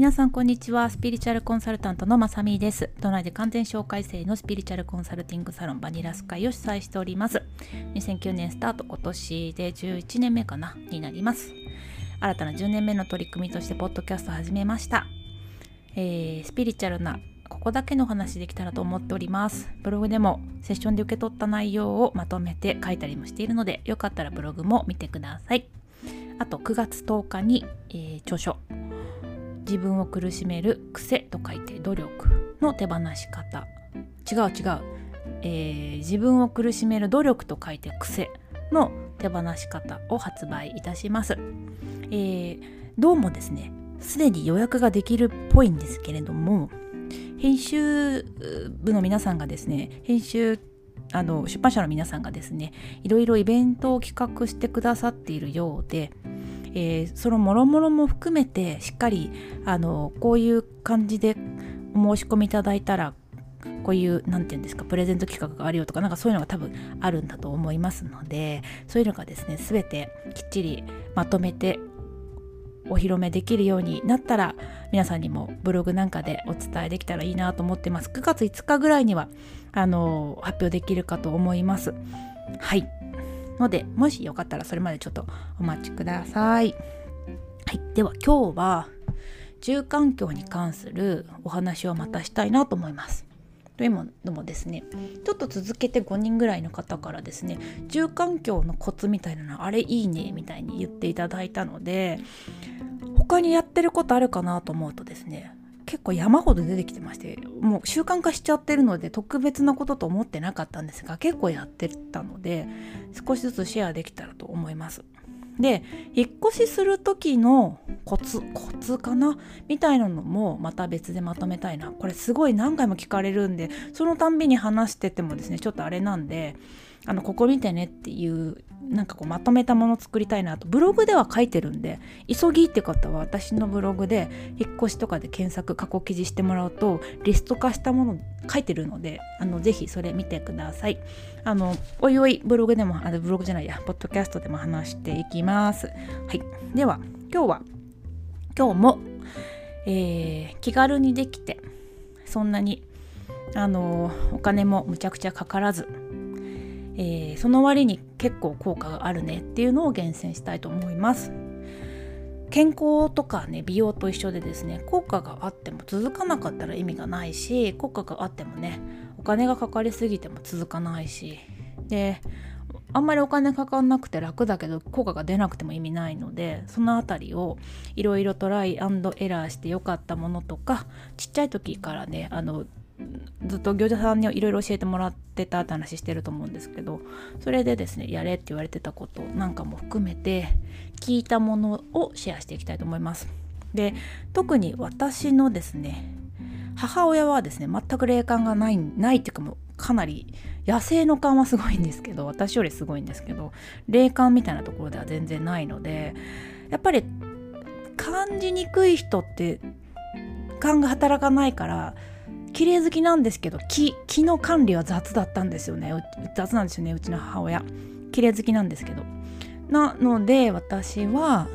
皆さんこんにちは。スピリチュアルコンサルタントのまさみです。都内で完全紹介制のスピリチュアルコンサルティングサロンバニラスカイを主催しております。2009年スタート今年で11年目かなになります。新たな10年目の取り組みとしてポッドキャストを始めました、えー、スピリチュアルなここだけの話できたらと思っております。ブログでもセッションで受け取った内容をまとめて書いたりもしているのでよかったらブログも見てください。あと9月10日に、えー、著書。自分を苦しめる癖と書いて努力の手放し方。違う違う、えー、自分を苦しめる努力と書いて癖の手放し方を発売いたします、えー、どうもですねすでに予約ができるっぽいんですけれども編集部の皆さんがですね編集あの出版社の皆さんがですねいろいろイベントを企画してくださっているようでえー、そのもろもろも含めてしっかりあのこういう感じでお申し込みいただいたらこういう何て言うんですかプレゼント企画があるよとかなんかそういうのが多分あるんだと思いますのでそういうのがですね全てきっちりまとめてお披露目できるようになったら皆さんにもブログなんかでお伝えできたらいいなと思ってます。9月5日ぐらいにはあの発表できるかと思います。はい。のでもしよかったらそれまでちょっとお待ちください。はい、では今日は住環境に関するお話をまたしたいなと思います。というのもですねちょっと続けて5人ぐらいの方からですね住環境のコツみたいなのあれいいねみたいに言っていただいたので他にやってることあるかなと思うとですね結構山ほど出てきてましてもう習慣化しちゃってるので特別なことと思ってなかったんですが結構やってたので少しずつシェアできたらと思います。で引っ越しする時のコツコツかな？みたいなのもまた別でまとめたいなこれすごい何回も聞かれるんでそのたんびに話しててもですねちょっとあれなんであのここ見てねっていうなんかこうまとめたもの作りたいなとブログでは書いてるんで急ぎって方は私のブログで引っ越しとかで検索過去記事してもらうとリスト化したもの書いてるのであのぜひそれ見てください。あのおいおいブログでもあブログじゃないやポッドキャストでも話していきます。はい。では今日は今日も、えー、気軽にできてそんなにあのお金もむちゃくちゃかからずえー、その割に結構効果があるねっていうのを厳選したいと思います。健康とかね美容と一緒でですね効果があっても続かなかったら意味がないし効果があってもねお金がかかりすぎても続かないしであんまりお金かかんなくて楽だけど効果が出なくても意味ないのでその辺りをいろいろトライエラーしてよかったものとかちっちゃい時からねあのずっと業者さんにいろいろ教えてもらってたって話してると思うんですけどそれでですねやれって言われてたことなんかも含めて聞いたものをシェアしていきたいと思います。で特に私のですね母親はですね全く霊感がないないっていうかもうかなり野生の感はすごいんですけど私よりすごいんですけど霊感みたいなところでは全然ないのでやっぱり感じにくい人って勘が働かないから綺麗好きなんですけど木木の管理は雑だったんですよね。雑なんですよねうちの母親。綺麗好きなんですけど。なので私は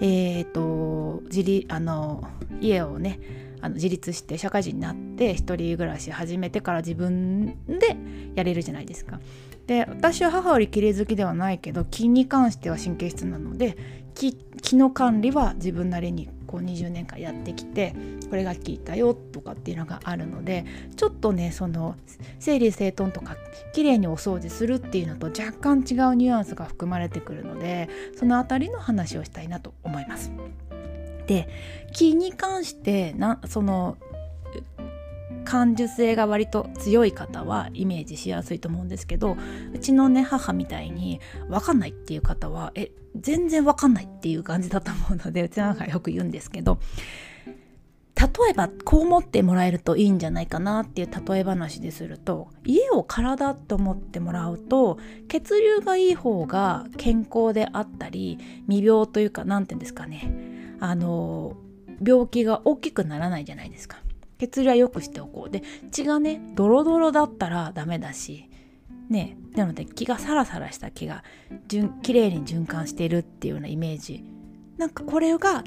えっ、ー、と自立あの家をねあの自立して社会人になって一人暮らし始めてから自分でやれるじゃないですか。で私は母より綺麗好きではないけど気に関しては神経質なので気の管理は自分なりにこう20年間やってきてこれが効いたよとかっていうのがあるのでちょっとねその整理整頓とか綺麗にお掃除するっていうのと若干違うニュアンスが含まれてくるのでその辺りの話をしたいなと思います。で気に関してなその感受性が割と強い方はイメージしやすいと思うんですけどうちのね母みたいに分かんないっていう方はえ全然分かんないっていう感じだと思うのでうちの母がよく言うんですけど例えばこう思ってもらえるといいんじゃないかなっていう例え話ですると家を体と思ってもらうと血流がいい方が健康であったり未病というか何て言うんですかねあの病気が大きくならないじゃないですか。血流は良くしておこう。で血がねドロドロだったらダメだしねなので気がサラサラした気がきれいに循環しているっていうようなイメージ。なんかこれが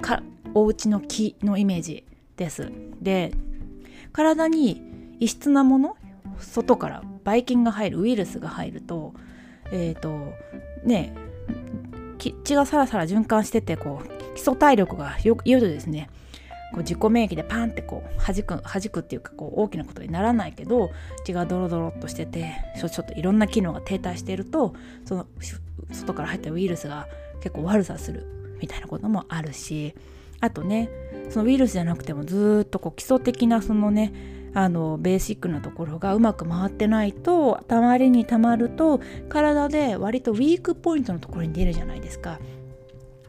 かお家の木のイメージです。で体に異質なもの外からばい菌が入るウイルスが入るとえっ、ー、とね血がさらさら循環しててこう基礎体力がよいよとですねこう自己免疫でパンってこう弾く弾くっていうかこう大きなことにならないけど血がドロドロっとしててちょっといろんな機能が停滞しているとその外から入ったウイルスが結構悪さするみたいなこともあるしあとねそのウイルスじゃなくてもずっとこう基礎的なそのねあのベーシックなところがうまく回ってないとたまりにたまると体で割とウィークポイントのところに出るじゃないですか。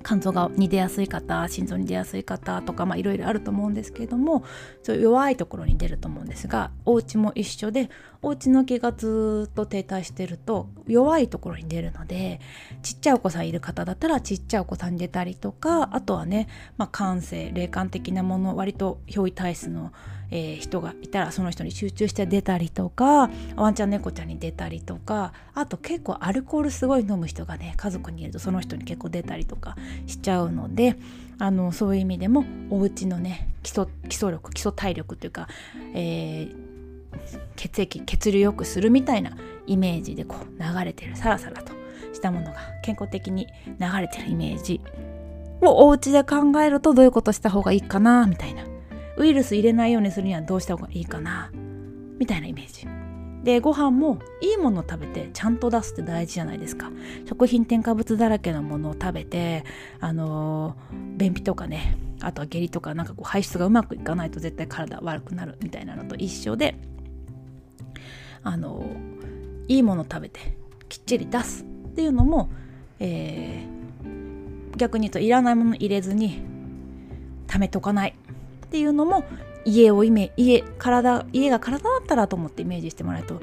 肝臓がに出やすい方心臓に出やすい方とかいろいろあると思うんですけれどもそういう弱いところに出ると思うんですがお家も一緒でお家の毛がずっと停滞してると弱いところに出るのでちっちゃいお子さんいる方だったらちっちゃいお子さんに出たりとかあとはね、まあ、感性霊感的なもの割と憑依体質のえー、人がいたらその人に集中して出たりとかワンちゃん猫ちゃんに出たりとかあと結構アルコールすごい飲む人がね家族にいるとその人に結構出たりとかしちゃうのであのそういう意味でもお家のね基礎基礎力基礎体力というか、えー、血液血流よくするみたいなイメージでこう流れてるサラサラとしたものが健康的に流れてるイメージをお家で考えるとどういうことした方がいいかなみたいな。ウイルス入れないようにするにはどうした方がいいかな？みたいなイメージ。でご飯もいいものを食べてちゃんと出すって大事じゃないですか。食品添加物だらけのものを食べてあのー、便秘とかねあとは下痢とかなんかこう排出がうまくいかないと絶対体悪くなるみたいなのと一緒であのー、いいものを食べてきっちり出すっていうのも、えー、逆に言うといらないもの入れずに貯めとかない。っていうのも家をイメ家体家が体だったらと思ってイメージしてもらうと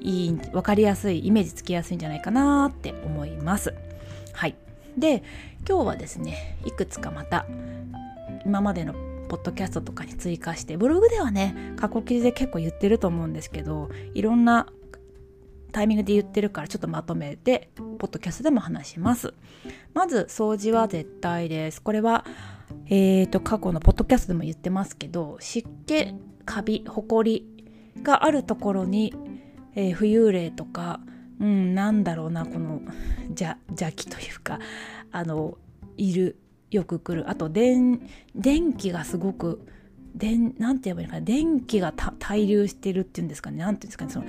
いい分かりやすいイメージつきやすいんじゃないかなって思います。はいで今日はですねいくつかまた今までのポッドキャストとかに追加してブログではね過去記事で結構言ってると思うんですけどいろんなタイミングで言ってるからちょっとまとめてポッドキャストでも話します。まず掃除は絶対です。これはえーと、過去のポッドキャストでも言ってますけど湿気カビほこりがあるところに、えー、浮遊霊とか、うん、なんだろうなこの邪気というかあのいるよく来る。あと電気がすごく電なんて言えばいいのかな電気が滞留してるっていうんですかね。なんていうんですかねその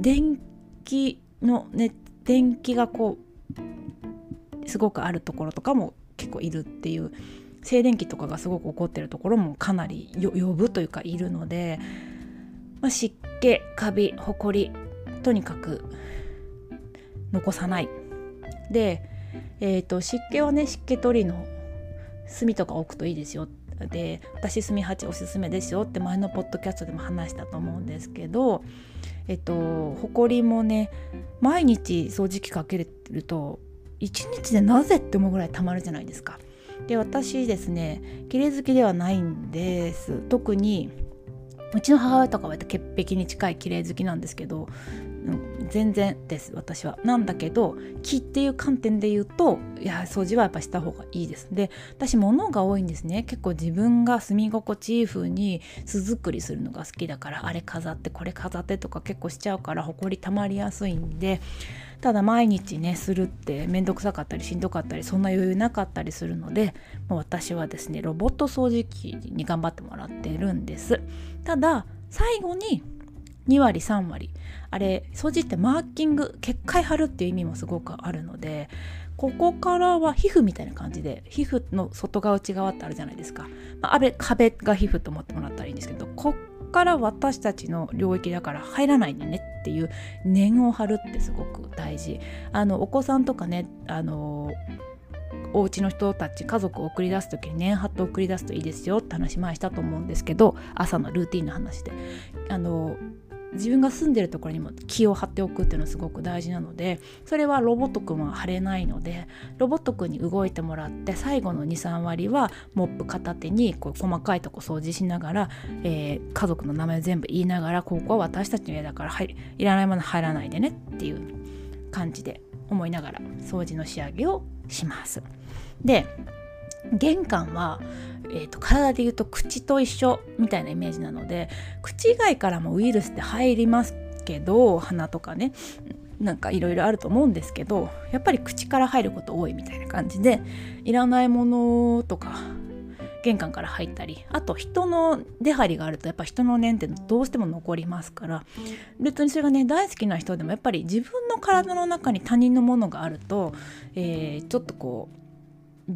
電気のね電気がこうすごくあるところとかも結構いるっていう静電気とかがすごく起こってるところもかなり呼ぶというかいるので、まあ、湿気カビほこりとにかく残さないで、えーと、湿気はね湿気取りの炭とか置くといいですよで私炭鉢おすすめですよって前のポッドキャストでも話したと思うんですけどえっとほこりもね毎日掃除機かけると1日でなぜって思うぐらいたまるじゃないですか。で私ですね綺麗好きではないんです。特にうちの母親とかは潔癖に近い綺麗好きなんですけど、うん、全然です私は。なんだけど木っていう観点で言うといや掃除はやっぱした方がいいです。で私物が多いんですね。結構自分が住み心地いい風に巣作りするのが好きだからあれ飾ってこれ飾ってとか結構しちゃうからほこりたまりやすいんでただ毎日ねするって面倒くさかったりしんどかったりそんな余裕なかったりするのでもう私はですねロボット掃除機に頑張ってもらってるんです。ただ最後に2割3割あれ掃除ってマーキング結界貼るっていう意味もすごくあるのでここからは皮膚みたいな感じで皮膚の外側内側ってあるじゃないですか、まあ、あ壁が皮膚と思ってもらったらいいんですけどこっから私たちの領域だから入らないでねっていう念を張るってすごく大事。あのお子さんとかねあのお家の人たち家族を送り出す時に念張って送り出すといいですよって話前したと思うんですけど朝のルーティンの話で。あの自分が住んでるところにも気を張っておくっていうのはすごく大事なのでそれはロボットくんは貼れないのでロボットくんに動いてもらって最後の23割はモップ片手にこう細かいとこ掃除しながら、えー、家族の名前を全部言いながらここは私たちの家だから、はい、いらないもの入らないでねっていう感じで思いながら掃除の仕上げをします。で玄関は、えーと、体でいうと口と一緒みたいなイメージなので口以外からもウイルスって入りますけど鼻とかねなんかいろいろあると思うんですけどやっぱり口から入ること多いみたいな感じでいらないものとか玄関から入ったりあと人の出入りがあるとやっぱ人の念ってどうしても残りますから別にそれがね大好きな人でもやっぱり自分の体の中に他人のものがあると、えー、ちょっとこう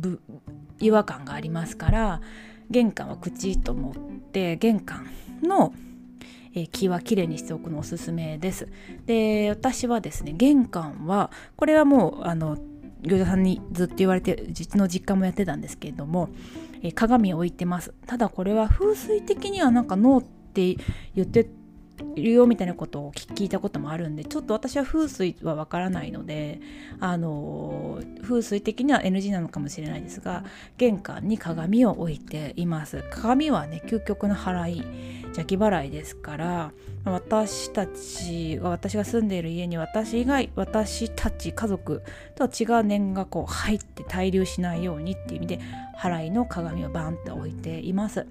違和感がありますから玄関は口と思って玄関のえー、気はきれいにしておくのおすすめです。で私はですね玄関はこれはもうあの業者さんにずっと言われて実の実家もやってたんですけれども、え、鏡を置いてますただこれは風水的にはなんかノーって言ってるよみたいなことを聞いたこともあるんでちょっと私は風水はわからないのであの風水的には NG なのかもしれないですが玄関に鏡を置いています鏡はね究極の払い邪気払いですから私たちが私が住んでいる家に私以外私たち家族とは違う念がこう入って滞留しないようにっていう意味で払いの鏡をバンって置いています。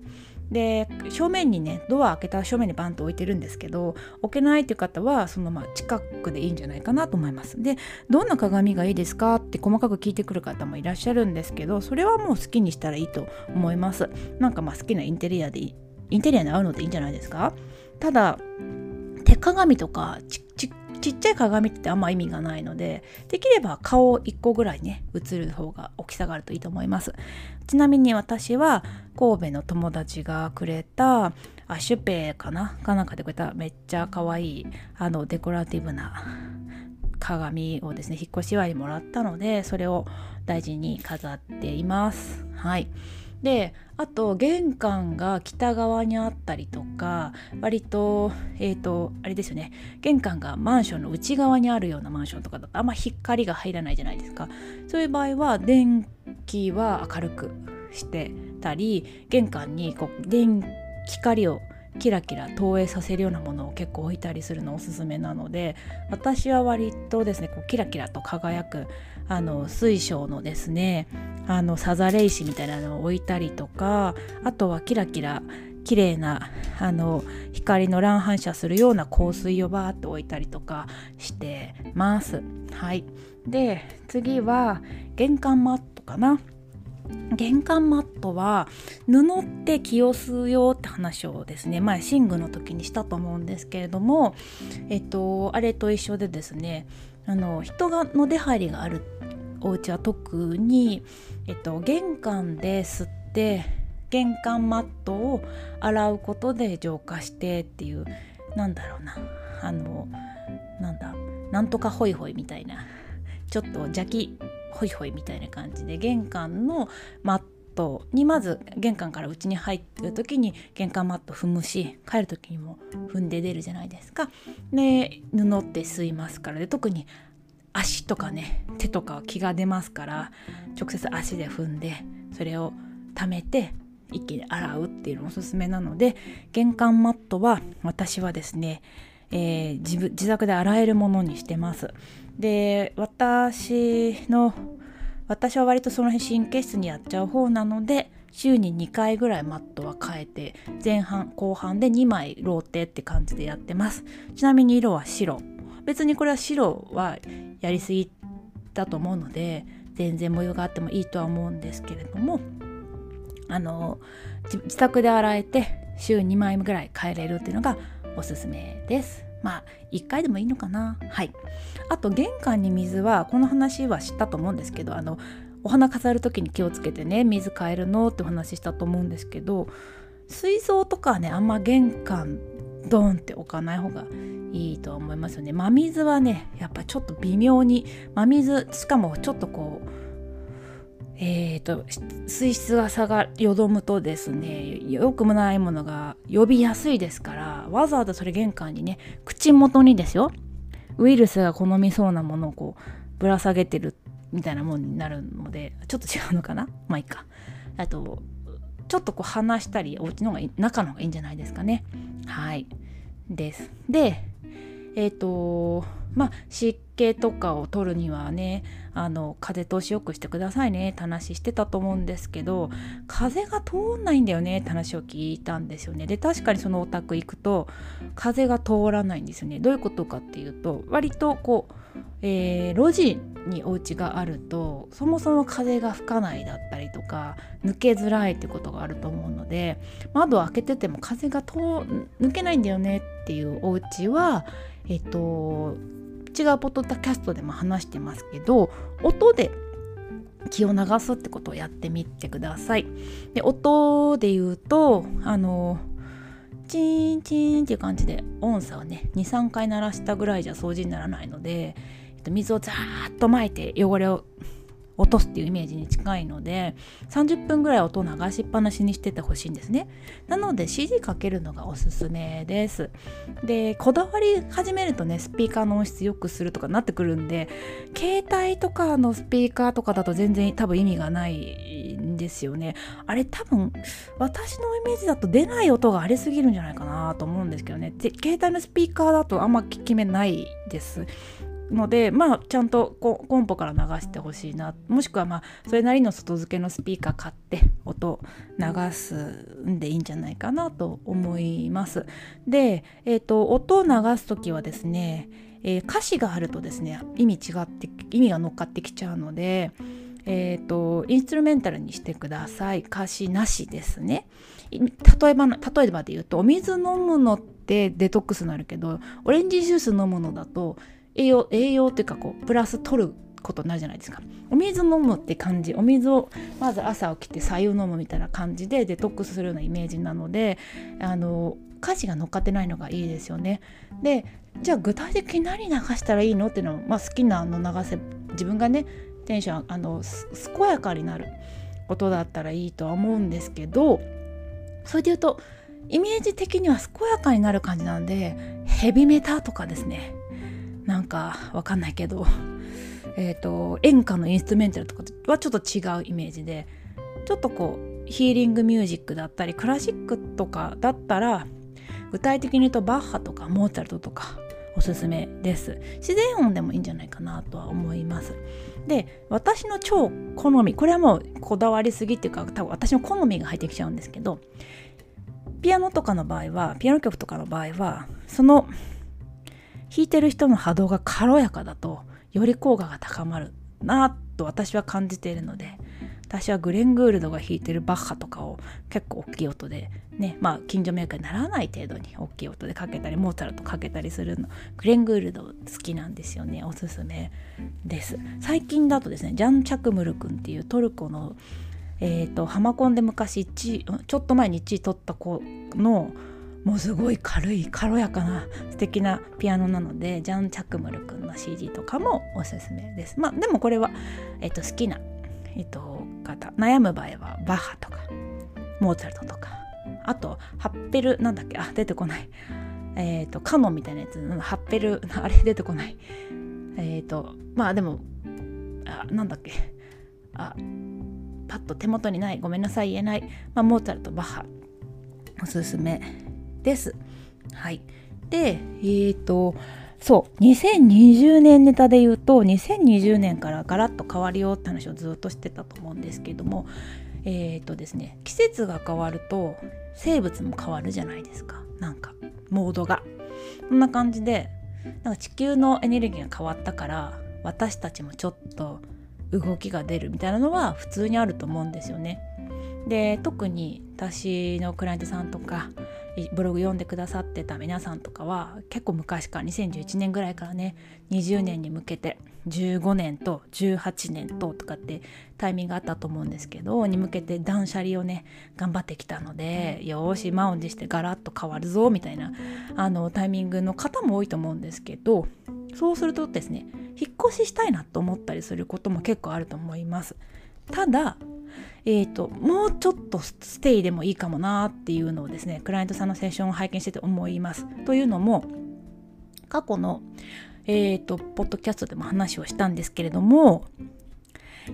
で正面にねドア開けた正面にバンと置いてるんですけど置けないっていう方はそのまま近くでいいんじゃないかなと思います。でどんな鏡がいいですかって細かく聞いてくる方もいらっしゃるんですけどそれはもう好きにしたらいいと思います。なんかまあ好きなインテリアでインテリアに合うのでいいんじゃないですか。ただ手鏡とかちちっちゃい鏡ってあんま意味がないのでできれば顔1個ぐらいね映る方が大きさがあるといいと思います。ちなみに私は神戸の友達がくれたアシュペーかな？かなんかでくれためっちゃ可愛いあのデコラティブな鏡をですね引っ越し祝いにもらったのでそれを大事に飾っています。はい。であと玄関が北側にあったりとか割とえっ、ー、とあれですよね。玄関がマンションの内側にあるようなマンションとかだとあんま光が入らないじゃないですか。そういう場合は電気は明るくしてたり玄関にこう電光をキラキラ投影させるようなものを結構置いたりするのおすすめなので私は割とですねこうキラキラと輝くあの水晶のですねあのサザレ石みたいなのを置いたりとかあとはキラキラ綺麗なあの光の乱反射するような香水をバーっと置いたりとかしてます。はい、で次は玄関マットかな。玄関マットは布って気を吸うよって話をですね前寝具の時にしたと思うんですけれどもえっとあれと一緒でですねあの人がの出入りがあるお家は特に、えっと、玄関で吸って玄関マットを洗うことで浄化してっていうなんだろうなあのなんだなんとかホイホイみたいなちょっと邪気ホイホイみたいな感じで玄関のマットにまず玄関から家に入ってる時に玄関マット踏むし帰る時にも踏んで出るじゃないですか。で布って吸いますからで特に足とかね手とかは気が出ますから直接足で踏んでそれを溜めて一気に洗うっていうのおすすめなので玄関マットは私はですね、えー、自宅で洗えるものにしてますで私の私は割とその辺神経質にやっちゃう方なので週に2回ぐらいマットは変えて前半後半で2枚ローテって感じでやってますちなみに色は白別にこれは白はやりすぎだと思うので全然模様があってもいいとは思うんですけれどもあの自宅で洗えて週2枚ぐらい変えれるっていうのがおすすめです。まあ1回でもいいのかな。はい。あと玄関に水はこの話は知ったと思うんですけどあのお花飾る時に気をつけてね水変えるのってお話したと思うんですけど水槽とかねあんま玄関ドンって置かない方がいいと思いますよね。真水はねやっぱちょっと微妙に真水しかもちょっとこうえーと、水質が下がよどむとですねよくもないものが呼びやすいですからわざわざそれ玄関にね口元にですよウイルスが好みそうなものをこうぶら下げてるみたいなもんになるのでちょっと違うのかな？まあいいか。あとちょっとこう離したりお家の方が中の方がいいんじゃないですかね。はい。です。でえっ、ー、とまあ湿気とかを取るにはねあの風通しよくしてくださいね。って話してたと思うんですけど風が通んないんだよね。って話を聞いたんですよね。で確かにそのお宅行くと風が通らないんですよね。どういうことかっていうと割とこう、えー、路地にお家があるとそもそも風が吹かないだったりとか抜けづらいってことがあると思うので窓を開けてても風が通抜けないんだよねっていうお家はえっと違うポッドキャストでも話してますけど音で気を流すってことをやってみてください。で音で言うとあのチーンチーンっていう感じで音差をね23回鳴らしたぐらいじゃ掃除にならないので水をザーッとまいて汚れを落とすっていうイメージに近いので30分ぐらい音流しっぱなしにしててほしいんですね。なので CD かけるのがおすすめです。でこだわり始めるとねスピーカーの音質良くするとかなってくるんで携帯とかのスピーカーとかだと全然多分意味がないんですよね。あれ多分私のイメージだと出ない音がありすぎるんじゃないかなと思うんですけどね。携帯のスピーカーだとあんま効き目ないです。のでまあちゃんとコンポから流してほしいなもしくはまあそれなりの外付けのスピーカー買って音流すんでいいんじゃないかなと思います。で、えーと、音を流す時はですね、えー、歌詞があるとですね意味違って意味が乗っかってきちゃうので。えーと、インストゥルメンタルにしてください歌詞なしですね例えば例えばで言うとお水飲むのってデトックスになるけどオレンジジュース飲むのだと栄養栄養っていうかこうプラス取ることになるじゃないですか。お水飲むって感じ。お水をまず朝起きて白湯飲むみたいな感じでデトックスするようなイメージなのであの歌詞が乗っかってないのがいいですよね。でじゃあ具体的に何流したらいいのっていうのを、まあ、好きなの流せ自分がねテンションあの健やかになることだったらいいとは思うんですけどそれで言うとイメージ的には健やかになる感じなんでヘビメタとかですね。なんかわかんないけど、えっ、と、演歌のインストゥメンタルとかはちょっと違うイメージで、ちょっとこう、ヒーリングミュージックだったり、クラシックとかだったら、具体的に言うとバッハとかモーツァルトとかおすすめです。自然音でもいいんじゃないかなとは思います。で、私の超好み、これはもうこだわりすぎっていうか、多分私の好みが入ってきちゃうんですけど、ピアノとかの場合は、ピアノ曲とかの場合は、その弾いてる人の波動が軽やかだとより効果が高まるなと私は感じているので私はグレン・グールドが弾いてるバッハとかを結構大きい音でねまあ近所迷惑にならない程度に大きい音でかけたりモーツァルトかけたりするのグレン・グールド好きなんですよねおすすめ。です。最近だとですねジャン・チャクムル君っていうトルコのえー、とハマコンで昔1位ちょっと前に1位取った子のもうすごい軽い軽やかな素敵なピアノなのでジャン・チャックムル君の CD とかもおすすめです。まあでもこれは、えっと、好きな、えっと、方。悩む場合はバッハとかモーツァルトとか。あとハッペルなんだっけ？あ出てこない。えっ、とカノンみたいなやつ。ハッペルあれ出てこない。えっ、とまあでもあなんだっけ？あパッと手元にない。ごめんなさい言えない、まあ、モーツァルトバッハ。おすすめ。です。はい。で、えっ、ー、と、そう、2020年ネタで言うと、2020年からガラッと変わるよって話をずっとしてたと思うんですけども、えっ、ー、とですね、季節が変わると生物も変わるじゃないですか。なんか、モードが。こんな感じで、なんか地球のエネルギーが変わったから、私たちもちょっと動きが出るみたいなのは普通にあると思うんですよね。で特に私のクライアントさんとかブログ読んでくださってた皆さんとかは結構昔から2011年ぐらいからね20年に向けて15年と18年ととかってタイミングあったと思うんですけどに向けて断捨離をね頑張ってきたのでよし満を持してガラッと変わるぞみたいなあのタイミングの方も多いと思うんですけどそうするとですね引っ越ししたいなと思ったりすることも結構あると思います。ただえーと、もうちょっとステイでもいいかもなっていうのをですねクライアントさんのセッションを拝見してて思います。というのも過去の、えーと、ポッドキャストでも話をしたんですけれども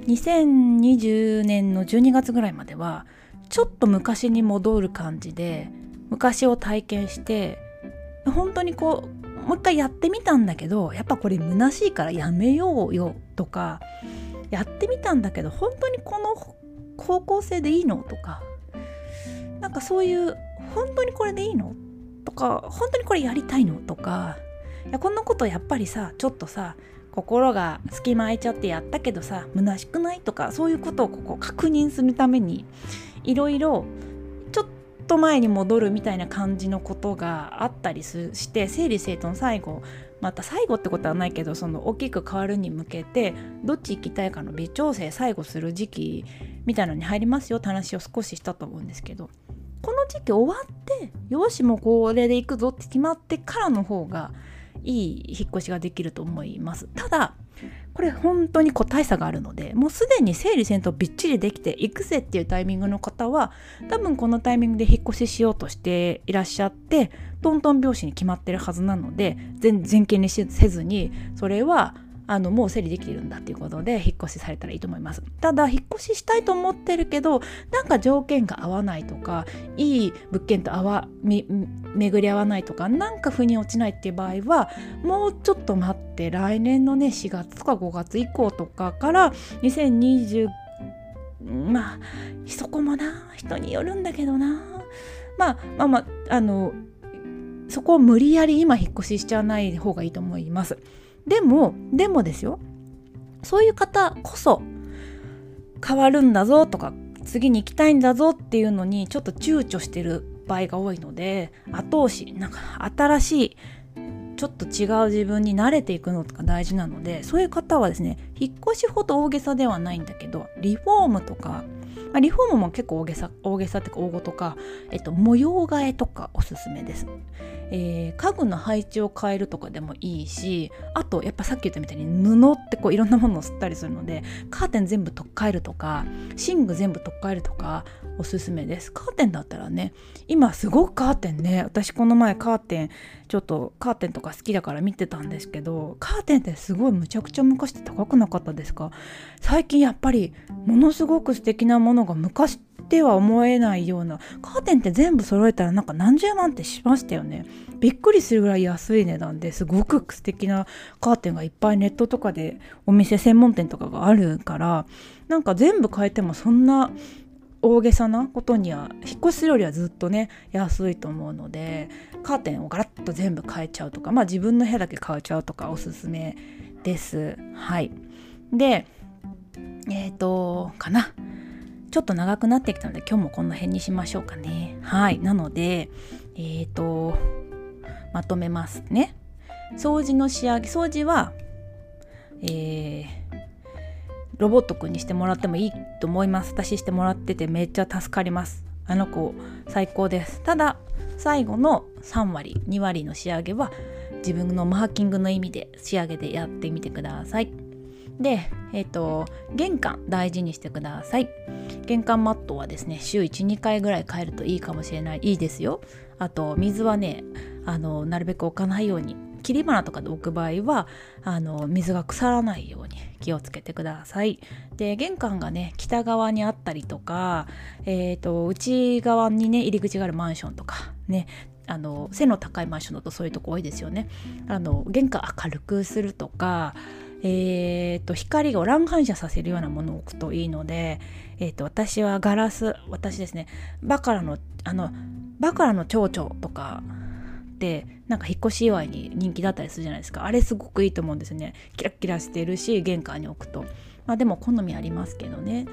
2020年の12月ぐらいまではちょっと昔に戻る感じで昔を体験して本当にこうもう一回やってみたんだけどやっぱこれ虚しいからやめようよとかやってみたんだけど本当にこの方向性でいいの？とか。なんかそういう本当にこれでいいの？とか本当にこれやりたいの？とか。いやこんなことやっぱりさちょっとさ心が隙間空いちゃってやったけどさ虚しくない？とかそういうことをここ確認するためにいろいろちょっと前に戻るみたいな感じのことがあったりして整理整頓最後また最後ってことはないけどその大きく変わるに向けてどっち行きたいかの微調整最後する時期みたいなのに入りますよって話を少ししたと思うんですけどこの時期終わってよしもうこれで行くぞって決まってからの方がいい引っ越しができると思います。ただこれ本当に個体差があるのでもうすでに整理整頓びっちりできていくぜっていうタイミングの方は多分このタイミングで引っ越ししようとしていらっしゃってトントン拍子に決まってるはずなので全然気にせずにそれはあのもう整理できるんだっていうことで引っ越しされたらいいと思いますただ引っ越ししたいと思ってるけどなんか条件が合わないとかいい物件と合わ巡り合わないとかなんか腑に落ちないっていう場合はもうちょっと待って来年のね4月とか5月以降とかから2020まあそこもな人によるんだけどなまあまあまああのそこを無理やり今引っ越ししちゃわない方がいいと思います。でもでもですよそういう方こそ変わるんだぞとか次に行きたいんだぞっていうのにちょっと躊躇してる場合が多いので後押しなんか新しいちょっと違う自分に慣れていくのとか大事なのでそういう方はですね引っ越しほど大げさではないんだけどリフォームとか、まあ、リフォームも結構大げさ大げさっていうか大ごとか、えっと、模様替えとかおすすめです。えー、家具の配置を変えるとかでもいいしあとやっぱさっき言ったみたいに布ってこういろんなものを吸ったりするのでカーテン全部取っ替えるとか寝具全部取っ替えるとかおすすめです。カーテンだったらね今すごくカーテンね私この前カーテンちょっとカーテンとか好きだから見てたんですけどカーテンってすごいむちゃくちゃ昔って高くなかったですか？最近やっぱりものすごく素敵なものが昔っては思えないようなカーテンって全部揃えたらなんか何十万ってしましたよね。びっくりするぐらい安い値段ですごく素敵なカーテンがいっぱいネットとかでお店専門店とかがあるからなんか全部変えてもそんな大げさなことには引っ越しすよりはずっとね安いと思うのでカーテンをガラッと全部変えちゃうとかまあ自分の部屋だけ変えちゃうとかおすすめです。はい。でえっ、ー、とかな。ちょっと長くなってきたので今日もこの辺にしましょうかね。はい。なのでえっ、ー、とまとめますね。掃除の仕上げ掃除はえーロボットくんにしてもらってもいいと思います。私してもらっててめっちゃ助かります。あの子最高です。ただ最後の3割2割の仕上げは自分のマーキングの意味で仕上げでやってみてください。でえっ、ー、と玄関大事にしてください。玄関マットはですね週12回ぐらい変えるといいかもしれない。いいですよ。あと水はねあのなるべく置かないように切り花とかで置く場合はあの水が腐らないように気をつけてください。で玄関がね北側にあったりとか、えーと、内側にね入り口があるマンションとかねあの背の高いマンションだとそういうとこ多いですよね。あの玄関明るくするとかえーと、光を乱反射させるようなものを置くといいので、えーと私はガラス私ですねバカラのあのバカラの蝶々とかってなんか引っ越し祝いに人気だったりするじゃないですか。あれすごくいいと思うんですね。キラキラしてるし玄関に置くと。まあでも好みありますけどね。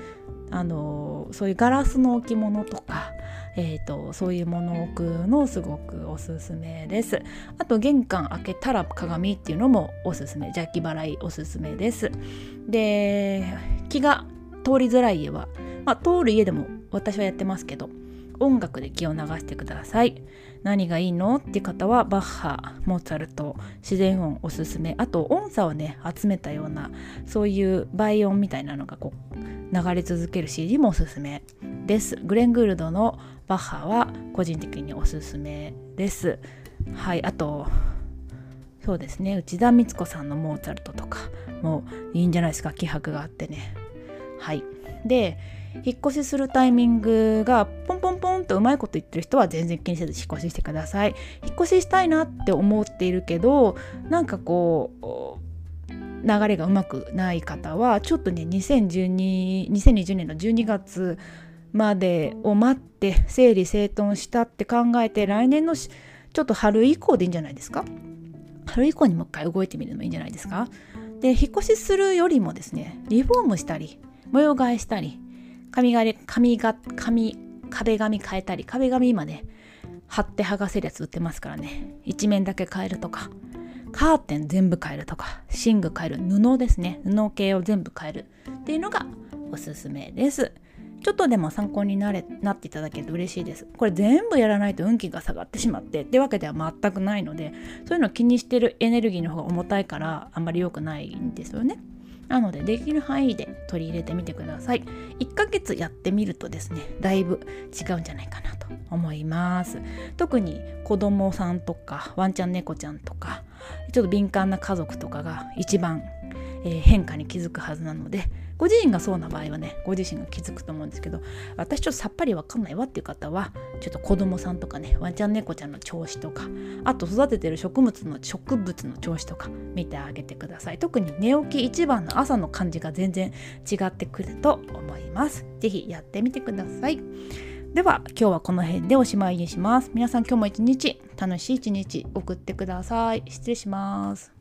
あのそういうガラスの置物とかえーと、そういうものを置くのすごくおすすめです。あと玄関開けたら鏡っていうのもおすすめ。邪気払いおすすめです。で気が通りづらい家は、まあ、通る家でも私はやってますけど。音楽で気を流してください。何がいいの？って方はバッハモーツァルト自然音おすすめ。あと音差をね集めたようなそういう倍音みたいなのがこう流れ続ける CD もおすすめです。グレン・グールドのバッハは個人的におすすめです。はいあとそうですね。内田光子さんのモーツァルトとかもいいんじゃないですか。気迫があってね。はい。で引っ越しするタイミングがポンポンポンとうまいこと言ってる人は全然気にせず引っ越ししてください。引っ越ししたいなって思っているけどなんかこう流れがうまくない方はちょっとね2012 2020年の12月までを待って整理整頓したって考えて来年のちょっと春以降でいいんじゃないですか？春以降にもう一回動いてみるのもいいんじゃないですか？で引っ越しするよりもですねリフォームしたり模様替えしたり髪が髪が髪壁紙変えたり壁紙今ね貼って剥がせるやつ売ってますからね。一面だけ変えるとか。カーテン全部変えるとか。寝具変える布ですね。布系を全部変える。っていうのがおすすめです。ちょっとでも参考になれなっていただけると嬉しいです。これ全部やらないと運気が下がってしまって。ってわけでは全くないのでそういうの気にしてるエネルギーの方が重たいからあんまり良くないんですよね。なのでできる範囲で取り入れてみてください。1ヶ月やってみるとですねだいぶ違うんじゃないかなと思います。特に子供さんとかワンちゃん猫ちゃんとかちょっと敏感な家族とかが一番、えー、変化に気づくはずなのでご自身がそうな場合はねご自身が気づくと思うんですけど私ちょっとさっぱりわかんないわっていう方はちょっと子供さんとかねワンちゃん猫ちゃんの調子とかあと育ててる植物の植物の調子とか見てあげてください。特に寝起き一番の朝の感じが全然違ってくると思います。是非やってみてください。では今日はこの辺でおしまいにします。皆さん今日も一日楽しい一日送ってください。失礼します。